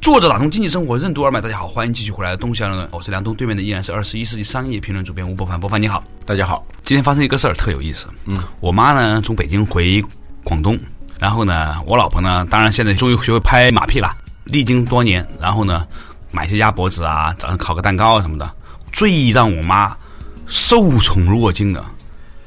作者打通经济生活任督二脉，大家好，欢迎继续回来的东乡论，我是梁东，对面的依然是二十一世纪商业评论主编吴伯凡，伯凡你好，大家好。今天发生一个事儿特有意思，嗯，我妈呢从北京回广东，然后呢我老婆呢，当然现在终于学会拍马屁了，历经多年，然后呢买些鸭脖子啊，早上烤个蛋糕啊什么的，最让我妈受宠若惊的，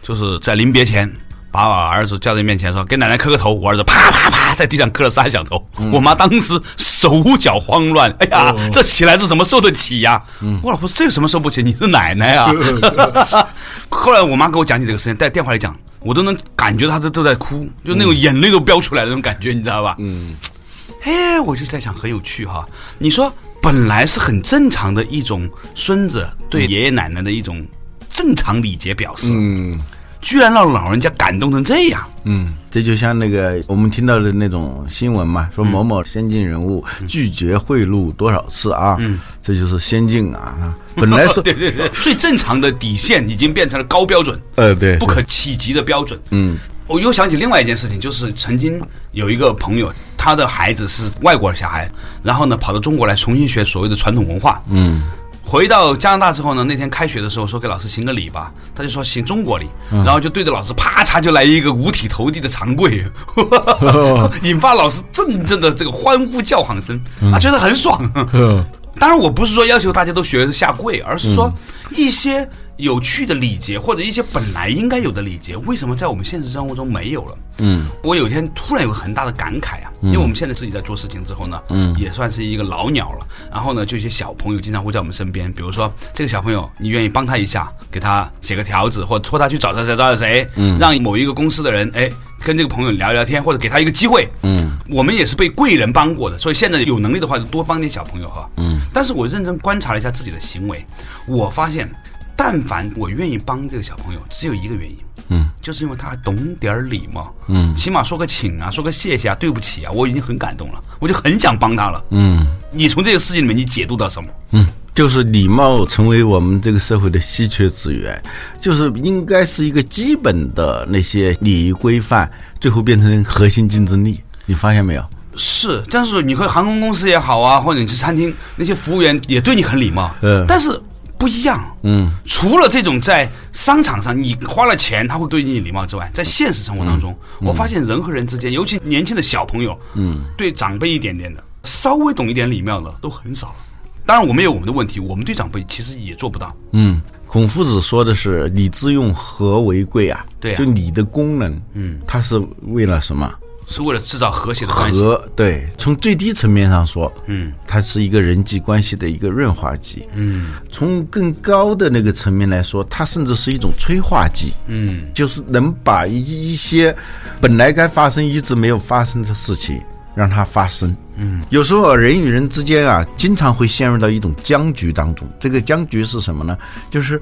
就是在临别前。把我儿子叫在面前说：“给奶奶磕个头。”我儿子啪啪啪在地上磕了三响头。我妈当时手脚慌乱，哎呀，这起来这怎么受得起呀？我老婆说：“这有什么受不起？你是奶奶啊！” 后来我妈给我讲起这个事情，在电话里讲，我都能感觉她都都在哭，就那种眼泪都飙出来那种感觉，你知道吧？嗯，哎，我就在想，很有趣哈。你说，本来是很正常的一种孙子对爷爷奶奶的一种正常礼节表示。嗯。居然让老人家感动成这样，嗯，这就像那个我们听到的那种新闻嘛，说某某先进人物拒绝贿赂多少次啊，嗯，这就是先进啊，本来是对 对对，最正常的底线已经变成了高标准，呃，对，不可企及的标准，嗯，我又想起另外一件事情，就是曾经有一个朋友，他的孩子是外国小孩，然后呢跑到中国来重新学所谓的传统文化，嗯。回到加拿大之后呢，那天开学的时候说给老师行个礼吧，他就说行中国礼，然后就对着老师啪嚓就来一个五体投地的长跪，引发老师阵阵的这个欢呼叫喊声，啊觉得很爽。当然我不是说要求大家都学下跪，而是说一些。有趣的礼节或者一些本来应该有的礼节，为什么在我们现实生活中没有了？嗯，我有一天突然有个很大的感慨啊，因为我们现在自己在做事情之后呢，嗯，也算是一个老鸟了。然后呢，就一些小朋友经常会在我们身边，比如说这个小朋友，你愿意帮他一下，给他写个条子，或者托他去找谁谁找谁，嗯，让某一个公司的人哎跟这个朋友聊聊天，或者给他一个机会，嗯，我们也是被贵人帮过的，所以现在有能力的话就多帮点小朋友哈，嗯。但是我认真观察了一下自己的行为，我发现。但凡我愿意帮这个小朋友，只有一个原因，嗯，就是因为他还懂点儿礼貌，嗯，起码说个请啊，说个谢谢啊，对不起啊，我已经很感动了，我就很想帮他了，嗯，你从这个事情里面你解读到什么？嗯，就是礼貌成为我们这个社会的稀缺资源，就是应该是一个基本的那些礼仪规范，最后变成核心竞争力，你发现没有？是，但是你和航空公司也好啊，或者你去餐厅，那些服务员也对你很礼貌，嗯，但是。不一样，嗯，除了这种在商场上你花了钱他会对你礼貌之外，在现实生活当中，我发现人和人之间，尤其年轻的小朋友，嗯，对长辈一点点的，稍微懂一点礼貌的都很少了。当然，我们有我们的问题，我们对长辈其实也做不到。嗯，孔夫子说的是“礼之用，和为贵”啊，对，就礼的功能，嗯，它是为了什么？是为了制造和谐的关系。和对，从最低层面上说，嗯，它是一个人际关系的一个润滑剂。嗯，从更高的那个层面来说，它甚至是一种催化剂。嗯，就是能把一一些本来该发生一直没有发生的事情让它发生。嗯，有时候人与人之间啊，经常会陷入到一种僵局当中。这个僵局是什么呢？就是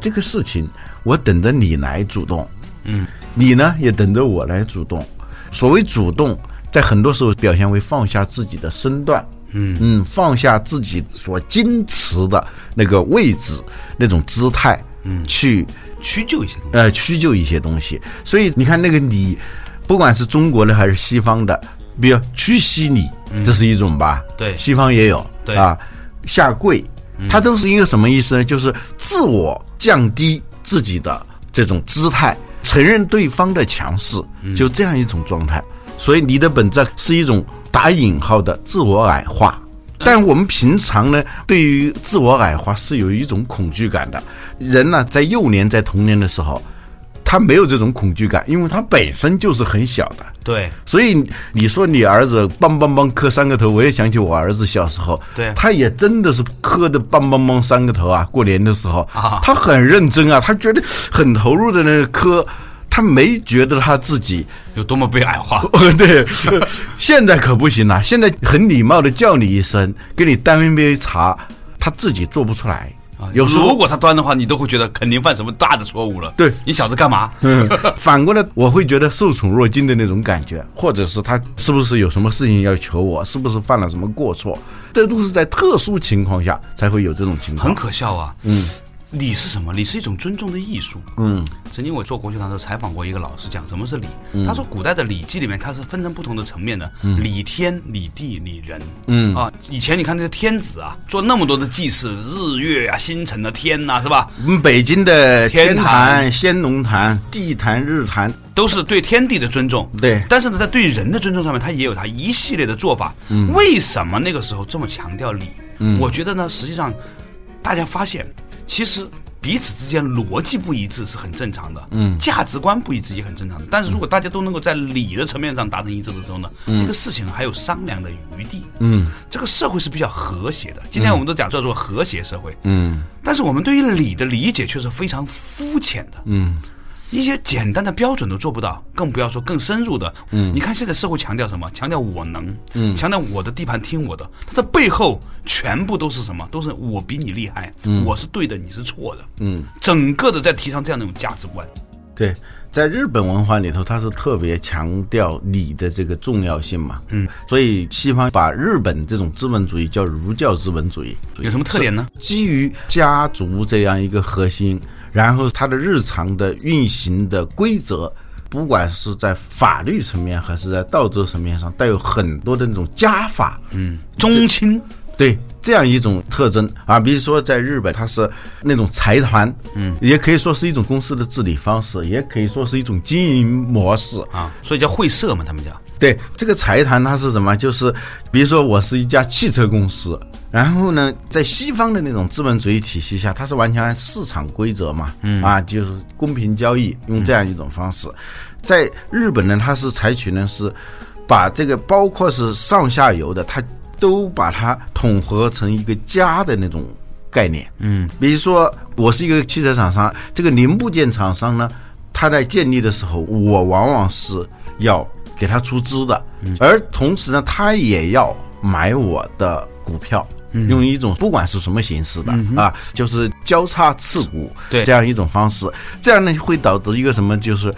这个事情，我等着你来主动。嗯，你呢也等着我来主动。所谓主动，在很多时候表现为放下自己的身段，嗯嗯，放下自己所矜持的那个位置、那种姿态，嗯，去屈就一些东西，呃，屈就一些东西。所以你看，那个礼，不管是中国的还是西方的，比如屈膝礼，这是一种吧？对，西方也有，对啊，下跪，它都是一个什么意思呢？就是自我降低自己的这种姿态。承认对方的强势，就这样一种状态。所以你的本质是一种打引号的自我矮化。但我们平常呢，对于自我矮化是有一种恐惧感的。人呢，在幼年、在童年的时候。他没有这种恐惧感，因为他本身就是很小的。对，所以你说你儿子梆梆梆磕三个头，我也想起我儿子小时候，对，他也真的是磕的梆梆梆三个头啊。过年的时候，他很认真啊，他觉得很投入的那个磕。他没觉得他自己有多么被矮化。对，现在可不行了。现在很礼貌的叫你一声，给你端一杯茶，他自己做不出来。有时候如果他端的话，你都会觉得肯定犯什么大的错误了。对你小子干嘛？嗯，反过来我会觉得受宠若惊的那种感觉，或者是他是不是有什么事情要求我，是不是犯了什么过错？这都是在特殊情况下才会有这种情况。很可笑啊。嗯。礼是什么？礼是一种尊重的艺术。嗯，曾经我做国学堂的时候采访过一个老师，讲什么是礼。他说，古代的礼记里面它是分成不同的层面的，礼天、礼地、礼人。嗯啊，以前你看那个天子啊，做那么多的祭祀，日月啊、星辰的天呐，是吧？我们北京的天坛、先农坛、地坛、日坛，都是对天地的尊重。对，但是呢，在对人的尊重上面，他也有他一系列的做法。嗯，为什么那个时候这么强调礼？嗯，我觉得呢，实际上大家发现。其实彼此之间逻辑不一致是很正常的，嗯，价值观不一致也很正常的。但是如果大家都能够在理的层面上达成一致的时候呢，这个事情还有商量的余地，嗯，这个社会是比较和谐的。今天我们都讲叫做和谐社会，嗯，但是我们对于理的理解却是非常肤浅的，嗯。一些简单的标准都做不到，更不要说更深入的。嗯，你看现在社会强调什么？强调我能，嗯，强调我的地盘听我的，它的背后全部都是什么？都是我比你厉害，嗯，我是对的，你是错的，嗯，整个的在提倡这样的一种价值观。对，在日本文化里头，它是特别强调礼的这个重要性嘛，嗯，所以西方把日本这种资本主义叫儒教资本主义，有什么特点呢？基于家族这样一个核心。然后，它的日常的运行的规则，不管是在法律层面还是在道德层面上，带有很多的那种家法，嗯，宗亲，对这样一种特征啊。比如说，在日本，它是那种财团，嗯，也可以说是一种公司的治理方式，也可以说是一种经营模式啊。所以叫会社嘛，他们叫。对这个财团，它是什么？就是比如说，我是一家汽车公司。然后呢，在西方的那种资本主义体系下，它是完全按市场规则嘛，啊，就是公平交易，用这样一种方式。在日本呢，它是采取呢是把这个包括是上下游的，它都把它统合成一个家的那种概念。嗯，比如说我是一个汽车厂商，这个零部件厂商呢，它在建立的时候，我往往是要给他出资的，而同时呢，他也要买我的股票。用一种不管是什么形式的啊，就是交叉刺股这样一种方式，这样呢会导致一个什么？就是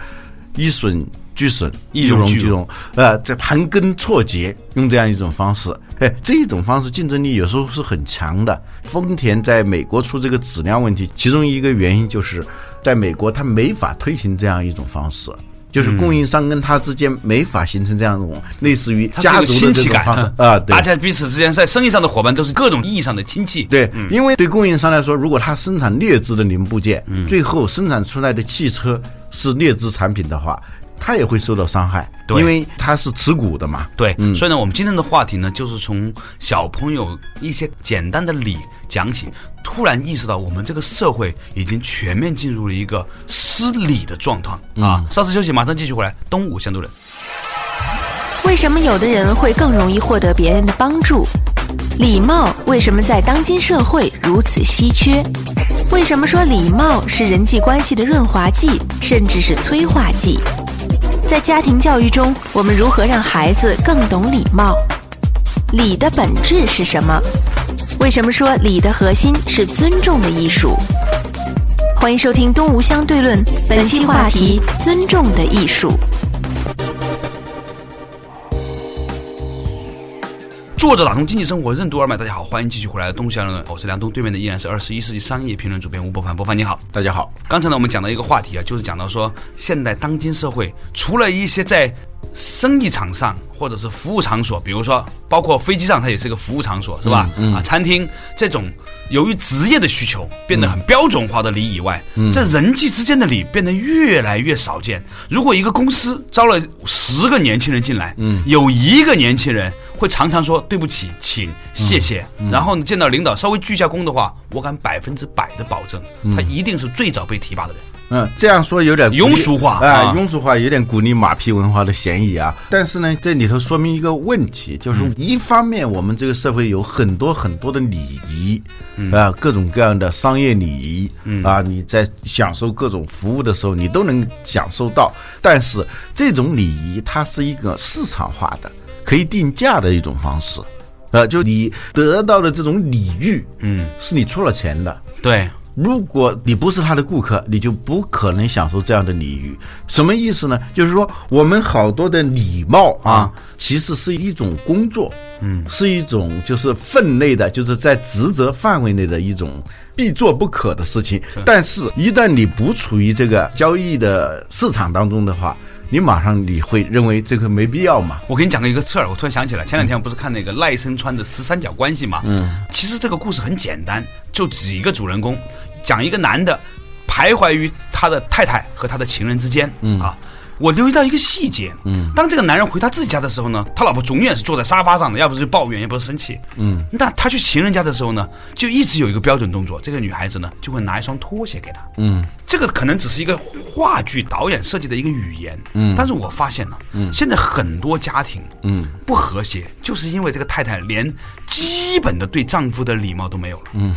一损俱损，一荣俱荣，呃，这盘根错节，用这样一种方式，哎，这一种方式竞争力有时候是很强的。丰田在美国出这个质量问题，其中一个原因就是在美国它没法推行这样一种方式。就是供应商跟他之间没法形成这样一种类似于家族的这种方式。啊，大家彼此之间在生意上的伙伴都是各种意义上的亲戚。对，因为对供应商来说，如果他生产劣质的零部件，最后生产出来的汽车是劣质产品的话。他也会受到伤害，因为他是持股的嘛。对，所以呢，我们今天的话题呢，就是从小朋友一些简单的礼讲起，突然意识到我们这个社会已经全面进入了一个失礼的状态啊！稍事休息，马上继续回来。东吴相对论，为什么有的人会更容易获得别人的帮助？礼貌为什么在当今社会如此稀缺？为什么说礼貌是人际关系的润滑剂，甚至是催化剂？在家庭教育中，我们如何让孩子更懂礼貌？礼的本质是什么？为什么说礼的核心是尊重的艺术？欢迎收听《东吴相对论》，本期话题：尊重的艺术。作者打通经济生活任督二脉，大家好，欢迎继续回来。东西二论，我是梁东，对面的依然是二十一世纪商业评论主编吴伯凡。伯凡你好，大家好。刚才呢，我们讲到一个话题啊，就是讲到说，现代当今社会，除了一些在生意场上或者是服务场所，比如说包括飞机上，它也是一个服务场所，是吧？啊，餐厅这种。由于职业的需求变得很标准化的礼以外，在人际之间的礼变得越来越少见。如果一个公司招了十个年轻人进来，嗯有一个年轻人会常常说对不起，请谢谢，然后你见到领导稍微鞠下躬的话，我敢百分之百的保证，他一定是最早被提拔的人。嗯，这样说有点庸俗化啊，庸俗化有点鼓励马屁文化的嫌疑啊。但是呢，这里头说明一个问题，就是一方面我们这个社会有很多很多的礼仪，啊，各种各样的商业礼仪，啊，你在享受各种服务的时候，你都能享受到。但是这种礼仪它是一个市场化的、可以定价的一种方式，呃，就你得到的这种礼遇，嗯，是你出了钱的，对。如果你不是他的顾客，你就不可能享受这样的礼遇。什么意思呢？就是说，我们好多的礼貌啊，其实是一种工作，嗯，是一种就是分内的，就是在职责范围内的一种必做不可的事情。但是，一旦你不处于这个交易的市场当中的话，你马上你会认为这个没必要嘛？我给你讲个一个事儿，我突然想起来，前两天我不是看那个赖声川的十三角关系嘛？嗯，其实这个故事很简单，就几个主人公。讲一个男的徘徊于他的太太和他的情人之间，嗯啊，我留意到一个细节，嗯，当这个男人回他自己家的时候呢，他老婆永远是坐在沙发上的，要不是抱怨，要不是生气，嗯，那他去情人家的时候呢，就一直有一个标准动作，这个女孩子呢就会拿一双拖鞋给他，嗯，这个可能只是一个话剧导演设计的一个语言，嗯，但是我发现了，嗯，现在很多家庭，嗯，不和谐，就是因为这个太太连基本的对丈夫的礼貌都没有了，嗯。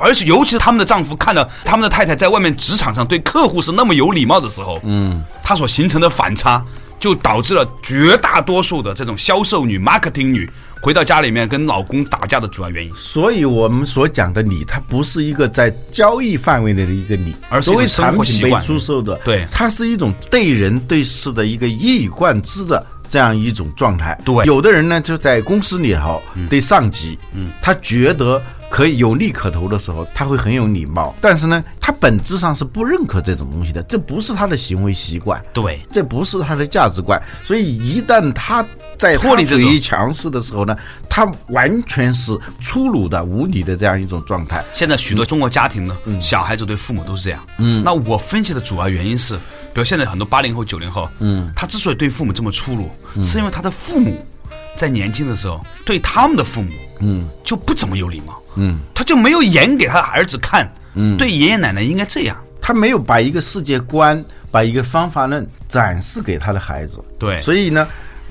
而且，尤其是他们的丈夫看到他们的太太在外面职场上对客户是那么有礼貌的时候，嗯，他所形成的反差，就导致了绝大多数的这种销售女、marketing 女回到家里面跟老公打架的主要原因。所以我们所讲的礼，它不是一个在交易范围内的一个礼，而是为产品被出售的，对，它是一种对人对事的一个一以贯之的这样一种状态。对，有的人呢就在公司里头对上级，嗯，他觉得。可以有利可图的时候，他会很有礼貌。但是呢，他本质上是不认可这种东西的，这不是他的行为习惯，对，这不是他的价值观。所以一旦他在脱离这一强势的时候呢，他完全是粗鲁的、无理的这样一种状态。现在许多中国家庭呢，小孩子对父母都是这样。嗯，那我分析的主要原因是，比如现在很多八零后、九零后，嗯，他之所以对父母这么粗鲁，是因为他的父母在年轻的时候对他们的父母，嗯，就不怎么有礼貌。嗯，他就没有演给他的儿子看。嗯，对爷爷奶奶应该这样。他没有把一个世界观、把一个方法论展示给他的孩子。对，所以呢，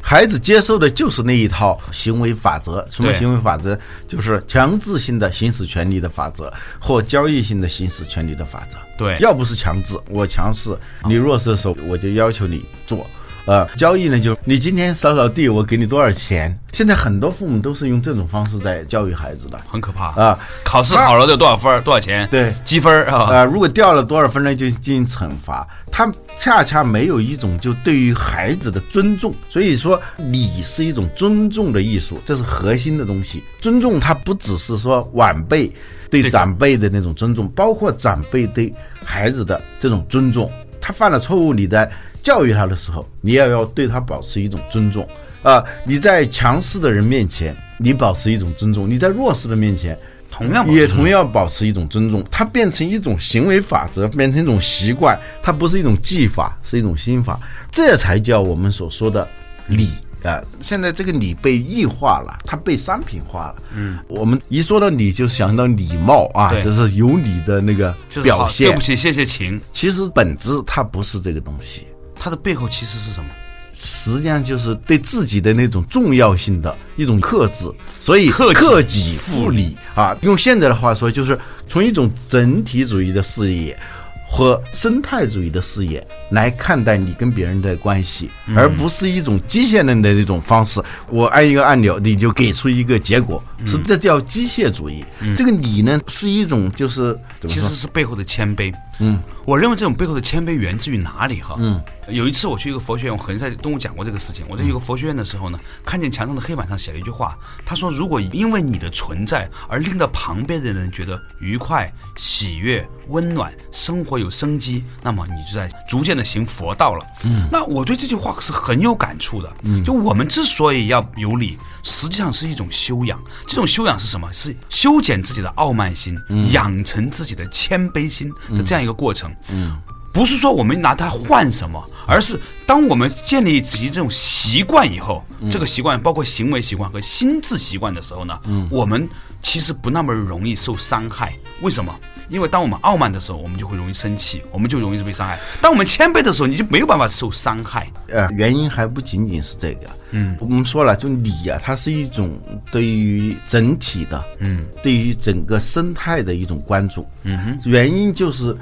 孩子接受的就是那一套行为法则。什么行为法则？就是强制性的行使权利的法则，或交易性的行使权利的法则。对，要不是强制，我强势，你弱势的时候，我就要求你做。呃，交易呢，就你今天扫扫地，我给你多少钱？现在很多父母都是用这种方式在教育孩子的，很可怕啊！考试考了就多少分多少钱？对，积分啊。呃，如果掉了多少分呢，就进行惩罚。他恰恰没有一种就对于孩子的尊重。所以说，礼是一种尊重的艺术，这是核心的东西。尊重它不只是说晚辈对长辈的那种尊重，包括长辈对孩子的这种尊重。他犯了错误，你在。教育他的时候，你也要对他保持一种尊重啊！你在强势的人面前，你保持一种尊重；你在弱势的面前，同样也同样保持一种尊重。它变成一种行为法则，变成一种习惯，它不是一种技法，是一种心法。这才叫我们所说的礼啊！现在这个礼被异化了，它被商品化了。嗯，我们一说到礼，就想到礼貌啊，就是有礼的那个表现。对不起，谢谢，请。其实本质它不是这个东西。它的背后其实是什么？实际上就是对自己的那种重要性的一种克制，所以克己复礼啊。用现在的话说，就是从一种整体主义的视野和生态主义的视野来看待你跟别人的关系，而不是一种机械论的那种方式。我按一个按钮，你就给出一个结果，是这叫机械主义。这个礼呢，是一种就是其实是背后的谦卑。嗯，我认为这种背后的谦卑源自于哪里？哈，嗯。有一次我去一个佛学院，我可能在跟我讲过这个事情。我在一个佛学院的时候呢，看见墙上的黑板上写了一句话，他说：“如果因为你的存在而令到旁边的人觉得愉快、喜悦、温暖，生活有生机，那么你就在逐渐的行佛道了。”嗯，那我对这句话是很有感触的。嗯，就我们之所以要有礼，实际上是一种修养。这种修养是什么？是修剪自己的傲慢心，养成自己的谦卑心的这样一个过程。嗯。不是说我们拿它换什么，而是当我们建立起这种习惯以后，这个习惯包括行为习惯和心智习惯的时候呢，嗯我们其实不那么容易受伤害。为什么？因为当我们傲慢的时候，我们就会容易生气，我们就容易被伤害；当我们谦卑的时候，你就没有办法受伤害。呃，原因还不仅仅是这个。嗯，我们说了，就你呀，它是一种对于整体的，嗯，对于整个生态的一种关注。嗯哼，原因就是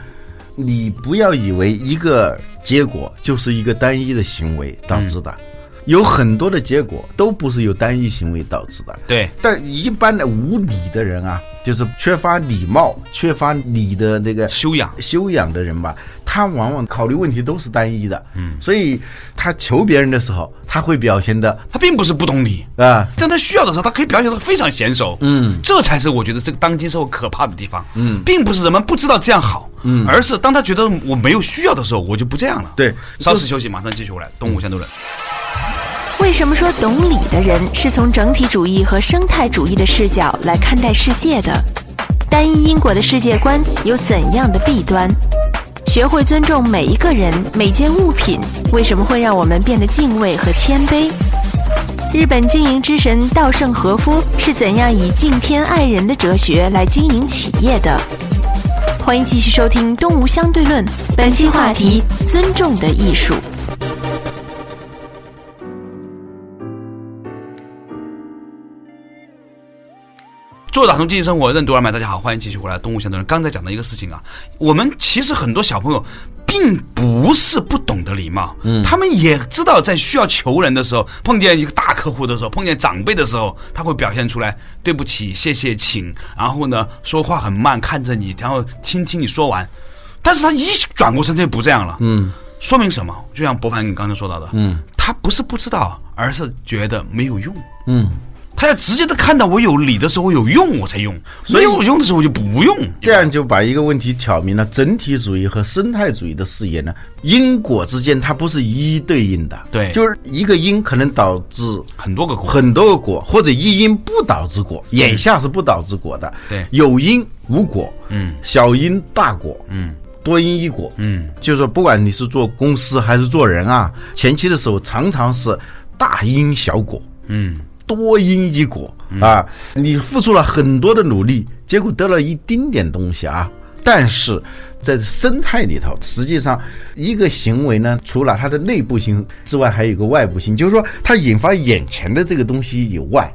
你不要以为一个结果就是一个单一的行为导致的。有很多的结果都不是由单一行为导致的。对，但一般的无礼的人啊，就是缺乏礼貌、缺乏礼的那个修养、修养的人吧，他往往考虑问题都是单一的。嗯，所以他求别人的时候，他会表现的，他并不是不懂礼啊，但他需要的时候，他可以表现的非常娴熟。嗯，这才是我觉得这个当今社会可怕的地方。嗯，并不是人们不知道这样好，嗯，而是当他觉得我没有需要的时候，我就不这样了。对，稍事休息，马上继续回来。东吴相对论。为什么说懂礼的人是从整体主义和生态主义的视角来看待世界的？单一因果的世界观有怎样的弊端？学会尊重每一个人、每件物品，为什么会让我们变得敬畏和谦卑？日本经营之神稻盛和夫是怎样以敬天爱人的哲学来经营企业的？欢迎继续收听《东吴相对论》，本期话题：尊重的艺术。做打通经济生活，任督二脉。大家好，欢迎继续回来。动物相对论刚才讲的一个事情啊，我们其实很多小朋友并不是不懂得礼貌，嗯，他们也知道在需要求人的时候，碰见一个大客户的时候，碰见长辈的时候，他会表现出来对不起、谢谢、请，然后呢说话很慢，看着你，然后听听你说完。但是他一转过身就不这样了，嗯，说明什么？就像博凡你刚才说到的，嗯，他不是不知道，而是觉得没有用，嗯。他要直接的看到我有理的时候，我有用我才用；没有用的时候我就不用。这样就把一个问题挑明了：整体主义和生态主义的视野呢，因果之间它不是一一对应的。对，就是一个因可能导致很多个果，很多个果，或者一因不导致果。眼下是不导致果的。对，有因无果，嗯，小因大果，嗯，多因一果，嗯，就是说，不管你是做公司还是做人啊，前期的时候常常是大因小果，嗯。多因一果啊！你付出了很多的努力，结果得了一丁点东西啊！但是在生态里头，实际上一个行为呢，除了它的内部性之外，还有一个外部性，就是说它引发眼前的这个东西以外，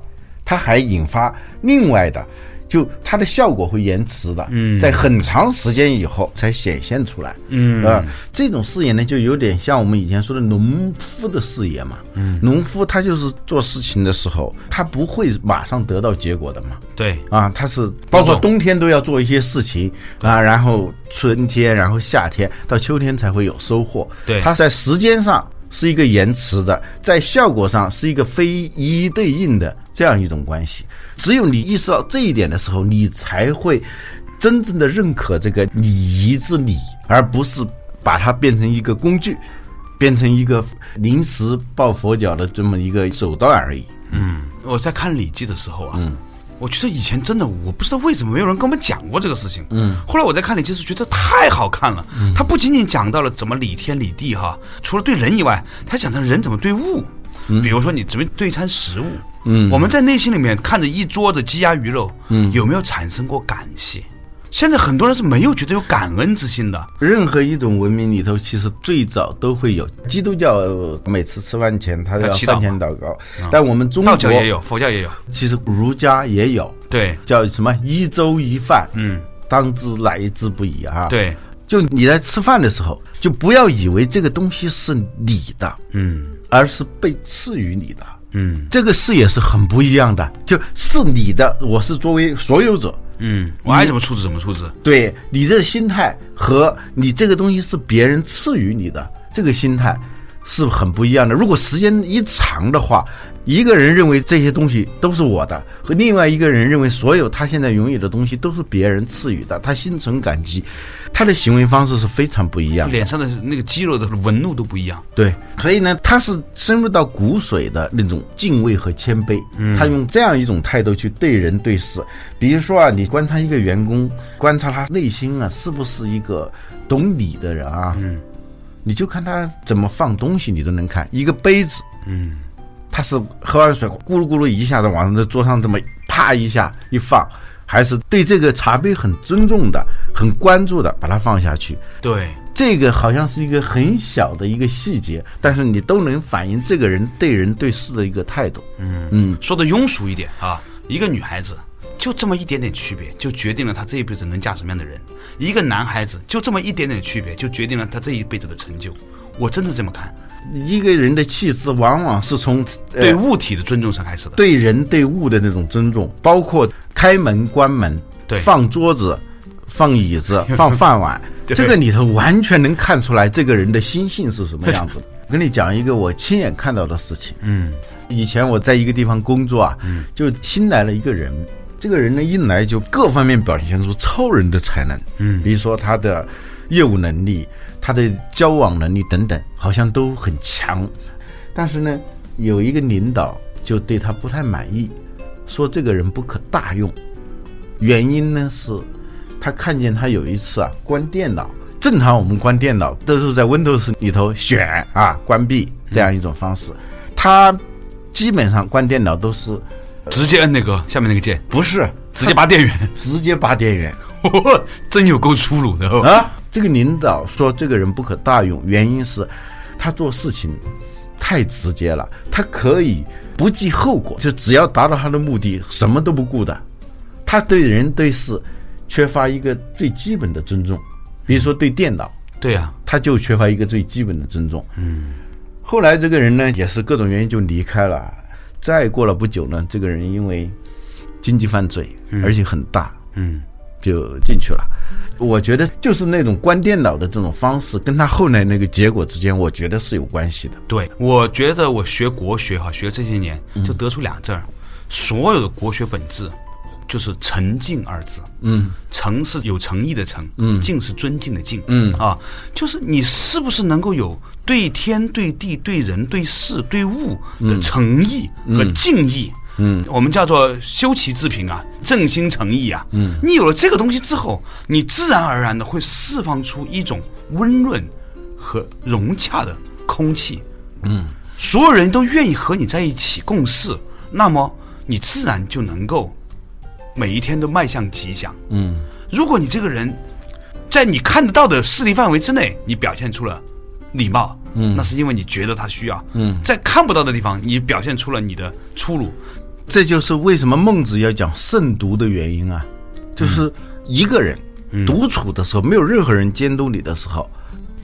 它还引发另外的。就它的效果会延迟的，嗯在很长时间以后才显现出来。嗯啊，这种视野呢，就有点像我们以前说的农夫的视野嘛。嗯，农夫他就是做事情的时候，他不会马上得到结果的嘛。对啊，他是包括冬天都要做一些事情啊，然后春天，然后夏天到秋天才会有收获。对，他在时间上是一个延迟的，在效果上是一个非一一对应的这样一种关系。只有你意识到这一点的时候，你才会真正的认可这个礼仪之礼，而不是把它变成一个工具，变成一个临时抱佛脚的这么一个手段而已。嗯，我在看《礼记》的时候啊，嗯，我觉得以前真的我不知道为什么没有人跟我们讲过这个事情。嗯，后来我在看《礼记》时觉得太好看了。嗯，它不仅仅讲到了怎么礼天礼地哈，除了对人以外，它讲到人怎么对物。嗯，比如说你怎么对餐食物。嗯，我们在内心里面看着一桌子鸡鸭鱼肉，嗯，有没有产生过感谢？现在很多人是没有觉得有感恩之心的。任何一种文明里头，其实最早都会有基督教，每次吃饭前他要饭前祷告。但我们中国道教也有，佛教也有，其实儒家也有。对，叫什么一粥一饭，嗯，当之来之不易啊。对，就你在吃饭的时候，就不要以为这个东西是你的，嗯，而是被赐予你的。嗯，这个视野是很不一样的，就是你的，我是作为所有者，嗯，我爱怎么处置怎么处置。对，你这心态和你这个东西是别人赐予你的，这个心态是很不一样的。如果时间一长的话，一个人认为这些东西都是我的，和另外一个人认为所有他现在拥有的东西都是别人赐予的，他心存感激。他的行为方式是非常不一样，脸上的那个肌肉的纹路都不一样。对，所以呢，他是深入到骨髓的那种敬畏和谦卑。嗯，他用这样一种态度去对人对事。比如说啊，你观察一个员工，观察他内心啊，是不是一个懂礼的人啊？嗯，你就看他怎么放东西，你都能看。一个杯子，嗯，他是喝完水咕噜咕噜一下子往这桌上这么啪一下一放，还是对这个茶杯很尊重的？很关注的把它放下去。对，这个好像是一个很小的一个细节，但是你都能反映这个人对人对事的一个态度。嗯嗯，说的庸俗一点啊，一个女孩子就这么一点点区别，就决定了他这一辈子能嫁什么样的人；一个男孩子就这么一点点区别，就决定了他这一辈子的成就。我真的这么看。一个人的气质，往往是从对物体的尊重上开始的，对人对物的那种尊重，包括开门关门，对，放桌子、放椅子、放饭碗，这个里头完全能看出来这个人的心性是什么样子。我跟你讲一个我亲眼看到的事情。嗯，以前我在一个地方工作啊，嗯，就新来了一个人，这个人呢一来就各方面表现出超人的才能。嗯，比如说他的业务能力。他的交往能力等等好像都很强，但是呢，有一个领导就对他不太满意，说这个人不可大用。原因呢是，他看见他有一次啊关电脑，正常我们关电脑都是在 Windows 里头选啊关闭这样一种方式，他基本上关电脑都是直接摁那个下面那个键，不是直接拔电源，直接拔电源，真有够粗鲁的啊！这个领导说这个人不可大用，原因是，他做事情太直接了，他可以不计后果，就只要达到他的目的，什么都不顾的。他对人对事缺乏一个最基本的尊重，比如说对电脑，对呀，他就缺乏一个最基本的尊重。嗯，后来这个人呢，也是各种原因就离开了。再过了不久呢，这个人因为经济犯罪，而且很大，嗯，就进去了。我觉得就是那种关电脑的这种方式，跟他后来那个结果之间，我觉得是有关系的。对，我觉得我学国学哈，学这些年就得出两字儿：所有的国学本质就是“诚敬”二字。嗯，诚是有诚意的诚，嗯，敬是尊敬的敬，嗯。啊，就是你是不是能够有对天、对地、对人、对事、对物的诚意和敬意？嗯，我们叫做修齐治平啊，正心诚意啊。嗯，你有了这个东西之后，你自然而然的会释放出一种温润和融洽的空气。嗯，所有人都愿意和你在一起共事，那么你自然就能够每一天都迈向吉祥。嗯，如果你这个人在你看得到的势力范围之内，你表现出了礼貌，嗯，那是因为你觉得他需要。嗯，在看不到的地方，你表现出了你的粗鲁。这就是为什么孟子要讲慎独的原因啊，就是一个人独处的时候，没有任何人监督你的时候，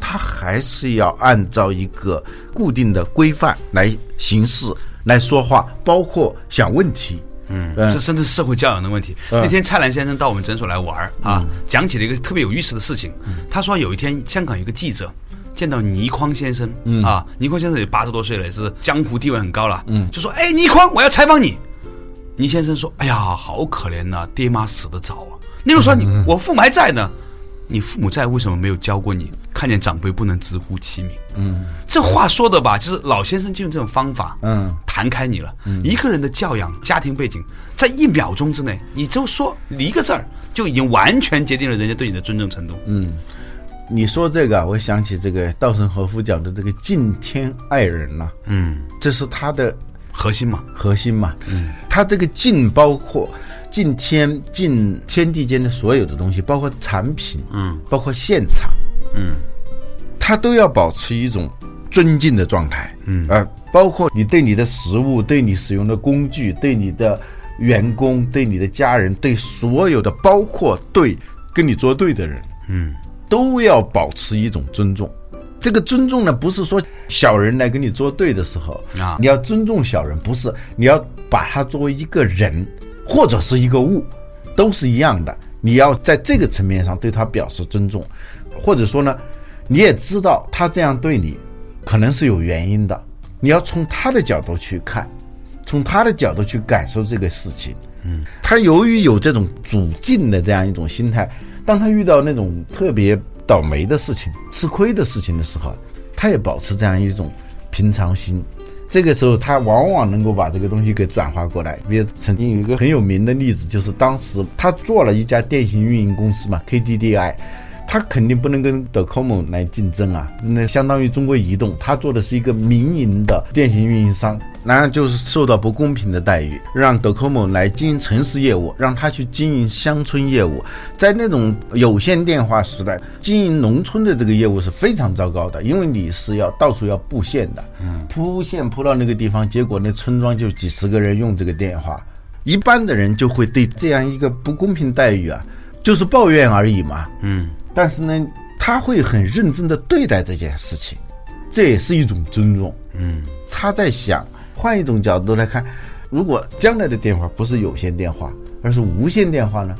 他还是要按照一个固定的规范来行事、来说话，包括想问题。嗯，这甚至是社会教养的问题。那天蔡澜先生到我们诊所来玩啊，讲起了一个特别有意思的事情。他说有一天香港有个记者见到倪匡先生，啊，倪匡先生也八十多岁了，也是江湖地位很高了，嗯，就说：“哎，倪匡，我要采访你。”倪先生说：“哎呀，好可怜呐，爹妈死的早啊。那个时候你我父母还在呢，你父母在，为什么没有教过你？看见长辈不能直呼其名。嗯，这话说的吧，就是老先生就用这种方法，嗯，弹开你了。嗯一个人的教养、家庭背景，在一秒钟之内，你就说一个字儿，就已经完全决定了人家对你的尊重程度。嗯，你说这个，我想起这个稻盛和夫讲的这个敬天爱人呐。嗯，这是他的。”核心嘛，核心嘛，嗯，他这个敬包括敬天敬天地间的所有的东西，包括产品，嗯，包括现场，嗯，他都要保持一种尊敬的状态，嗯。啊，包括你对你的食物，对你使用的工具，对你的员工，对你的家人，对所有的，包括对跟你作对的人，嗯，都要保持一种尊重。这个尊重呢，不是说小人来跟你作对的时候啊，你要尊重小人，不是你要把他作为一个人或者是一个物，都是一样的。你要在这个层面上对他表示尊重，或者说呢，你也知道他这样对你可能是有原因的，你要从他的角度去看，从他的角度去感受这个事情。嗯，他由于有这种主敬的这样一种心态，当他遇到那种特别。倒霉的事情、吃亏的事情的时候，他也保持这样一种平常心。这个时候，他往往能够把这个东西给转化过来。比如曾经有一个很有名的例子，就是当时他做了一家电信运营公司嘛，KDDI，他肯定不能跟德科梦来竞争啊。那相当于中国移动，他做的是一个民营的电信运营商，然后就是受到不公平的待遇，让德科梦来经营城市业务，让他去经营乡村业务。在那种有线电话时代，经营农村的这个业务是非常糟糕的，因为你是要到处要布线的，嗯，铺线铺到那个地方，结果那村庄就几十个人用这个电话。一般的人就会对这样一个不公平待遇啊，就是抱怨而已嘛。嗯，但是呢，他会很认真的对待这件事情，这也是一种尊重。嗯，他在想换一种角度来看，如果将来的电话不是有线电话，而是无线电话呢，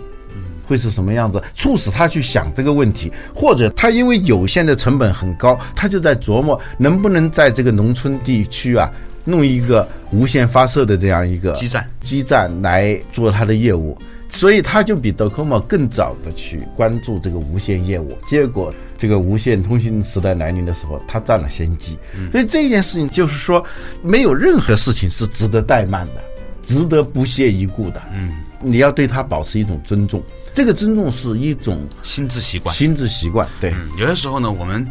会是什么样子？促使他去想这个问题，或者他因为有线的成本很高，他就在琢磨能不能在这个农村地区啊。弄一个无线发射的这样一个基站，基站来做他的业务，所以他就比德科莫更早的去关注这个无线业务。结果这个无线通信时代来临的时候，他占了先机。所以这件事情就是说，没有任何事情是值得怠慢的，值得不屑一顾的。嗯，你要对他保持一种尊重，这个尊重是一种心智习惯。心智习惯，对。有的时候呢，我们。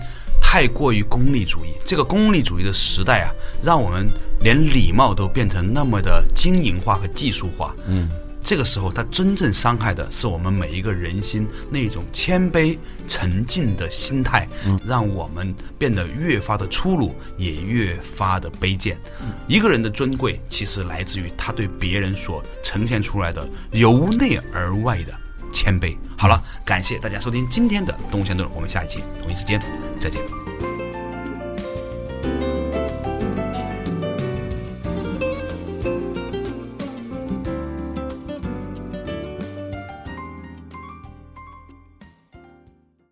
太过于功利主义，这个功利主义的时代啊，让我们连礼貌都变成那么的经营化和技术化。嗯，这个时候，他真正伤害的是我们每一个人心那种谦卑沉静的心态，让我们变得越发的粗鲁，也越发的卑贱。一个人的尊贵，其实来自于他对别人所呈现出来的由内而外的谦卑。好了，感谢大家收听今天的东贤论，我们下一期同一时间再见。